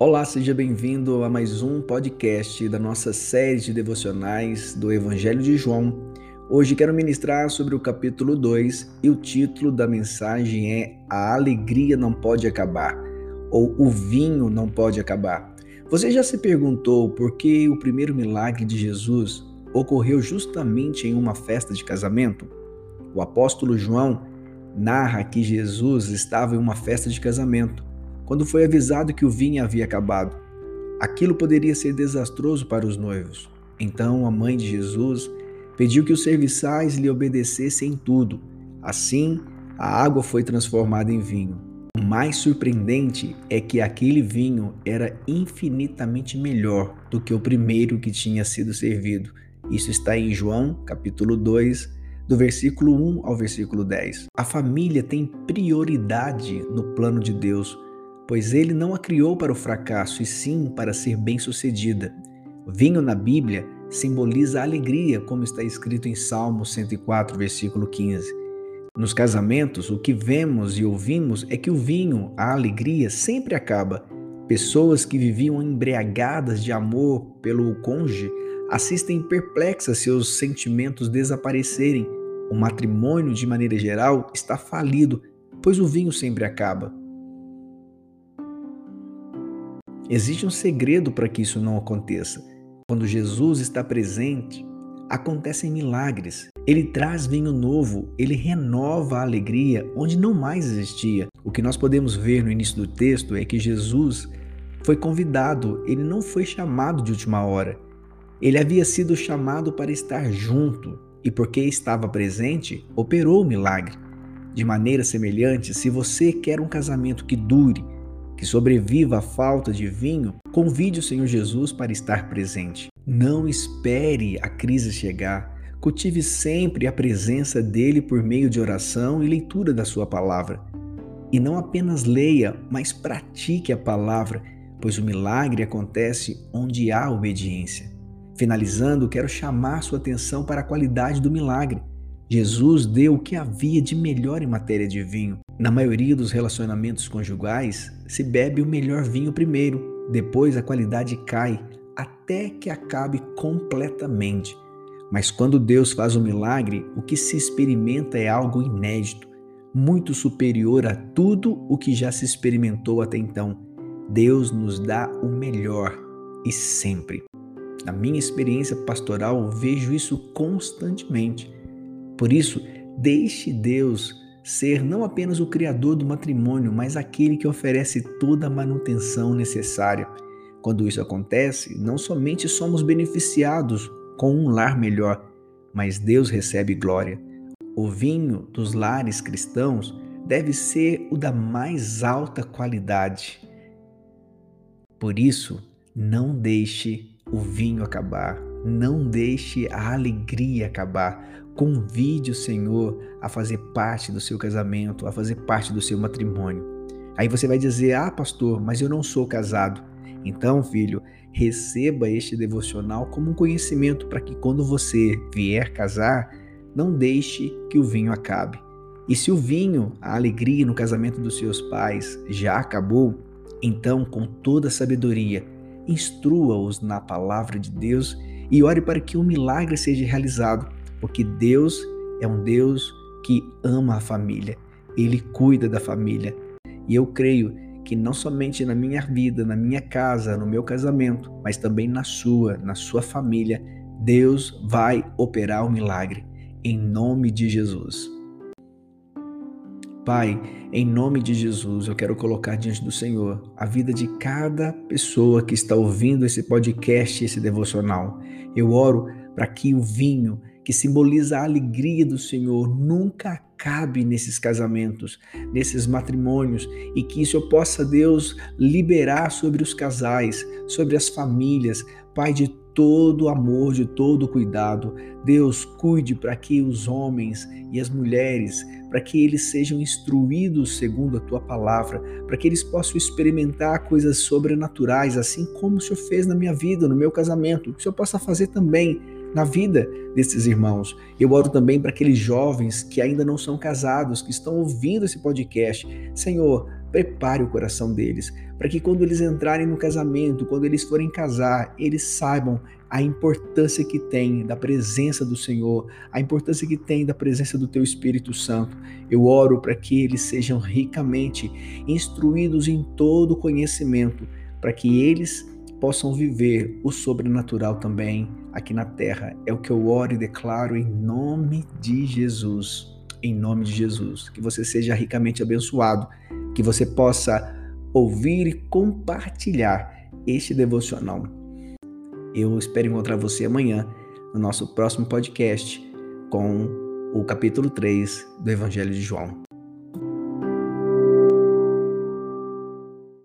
Olá, seja bem-vindo a mais um podcast da nossa série de devocionais do Evangelho de João. Hoje quero ministrar sobre o capítulo 2 e o título da mensagem é A Alegria Não Pode Acabar ou O Vinho Não Pode Acabar. Você já se perguntou por que o primeiro milagre de Jesus ocorreu justamente em uma festa de casamento? O apóstolo João narra que Jesus estava em uma festa de casamento quando foi avisado que o vinho havia acabado. Aquilo poderia ser desastroso para os noivos. Então a mãe de Jesus pediu que os serviçais lhe obedecessem em tudo. Assim, a água foi transformada em vinho. O mais surpreendente é que aquele vinho era infinitamente melhor do que o primeiro que tinha sido servido. Isso está em João, capítulo 2, do versículo 1 ao versículo 10. A família tem prioridade no plano de Deus pois ele não a criou para o fracasso, e sim para ser bem-sucedida. O vinho na Bíblia simboliza a alegria, como está escrito em Salmo 104, versículo 15. Nos casamentos, o que vemos e ouvimos é que o vinho, a alegria, sempre acaba. Pessoas que viviam embriagadas de amor pelo cônjuge assistem perplexas seus sentimentos desaparecerem. O matrimônio, de maneira geral, está falido, pois o vinho sempre acaba. Existe um segredo para que isso não aconteça. Quando Jesus está presente, acontecem milagres. Ele traz vinho novo, ele renova a alegria onde não mais existia. O que nós podemos ver no início do texto é que Jesus foi convidado, ele não foi chamado de última hora. Ele havia sido chamado para estar junto e, porque estava presente, operou o milagre. De maneira semelhante, se você quer um casamento que dure, que sobreviva a falta de vinho, convide o Senhor Jesus para estar presente. Não espere a crise chegar. Cultive sempre a presença dele por meio de oração e leitura da sua palavra. E não apenas leia, mas pratique a palavra, pois o milagre acontece onde há obediência. Finalizando, quero chamar sua atenção para a qualidade do milagre. Jesus deu o que havia de melhor em matéria de vinho. Na maioria dos relacionamentos conjugais, se bebe o melhor vinho primeiro, depois a qualidade cai até que acabe completamente. Mas quando Deus faz um milagre, o que se experimenta é algo inédito, muito superior a tudo o que já se experimentou até então. Deus nos dá o melhor e sempre. Na minha experiência pastoral, vejo isso constantemente. Por isso, deixe Deus ser não apenas o criador do matrimônio, mas aquele que oferece toda a manutenção necessária. Quando isso acontece, não somente somos beneficiados com um lar melhor, mas Deus recebe glória. O vinho dos lares cristãos deve ser o da mais alta qualidade. Por isso, não deixe o vinho acabar, não deixe a alegria acabar. Convide o Senhor a fazer parte do seu casamento, a fazer parte do seu matrimônio. Aí você vai dizer: Ah, pastor, mas eu não sou casado. Então, filho, receba este devocional como um conhecimento para que quando você vier casar, não deixe que o vinho acabe. E se o vinho, a alegria no casamento dos seus pais já acabou, então, com toda sabedoria, instrua-os na palavra de Deus e ore para que um milagre seja realizado, porque Deus é um Deus que ama a família, ele cuida da família. E eu creio que não somente na minha vida, na minha casa, no meu casamento, mas também na sua, na sua família, Deus vai operar o um milagre em nome de Jesus. Pai, em nome de Jesus, eu quero colocar diante do Senhor a vida de cada pessoa que está ouvindo esse podcast, esse devocional. Eu oro para que o vinho, que simboliza a alegria do Senhor, nunca acabe nesses casamentos, nesses matrimônios e que isso eu possa, Deus, liberar sobre os casais, sobre as famílias, Pai, de todo amor, de todo cuidado. Deus, cuide para que os homens e as mulheres, para que eles sejam instruídos segundo a tua palavra, para que eles possam experimentar coisas sobrenaturais, assim como o Senhor fez na minha vida, no meu casamento, que o Senhor possa fazer também na vida desses irmãos. Eu oro também para aqueles jovens que ainda não são casados, que estão ouvindo esse podcast. Senhor, prepare o coração deles, para que quando eles entrarem no casamento, quando eles forem casar, eles saibam a importância que tem da presença do Senhor, a importância que tem da presença do Teu Espírito Santo. Eu oro para que eles sejam ricamente instruídos em todo conhecimento, para que eles possam viver o sobrenatural também aqui na terra. É o que eu oro e declaro em nome de Jesus. Em nome de Jesus. Que você seja ricamente abençoado, que você possa ouvir e compartilhar este devocional. Eu espero encontrar você amanhã no nosso próximo podcast com o capítulo 3 do Evangelho de João.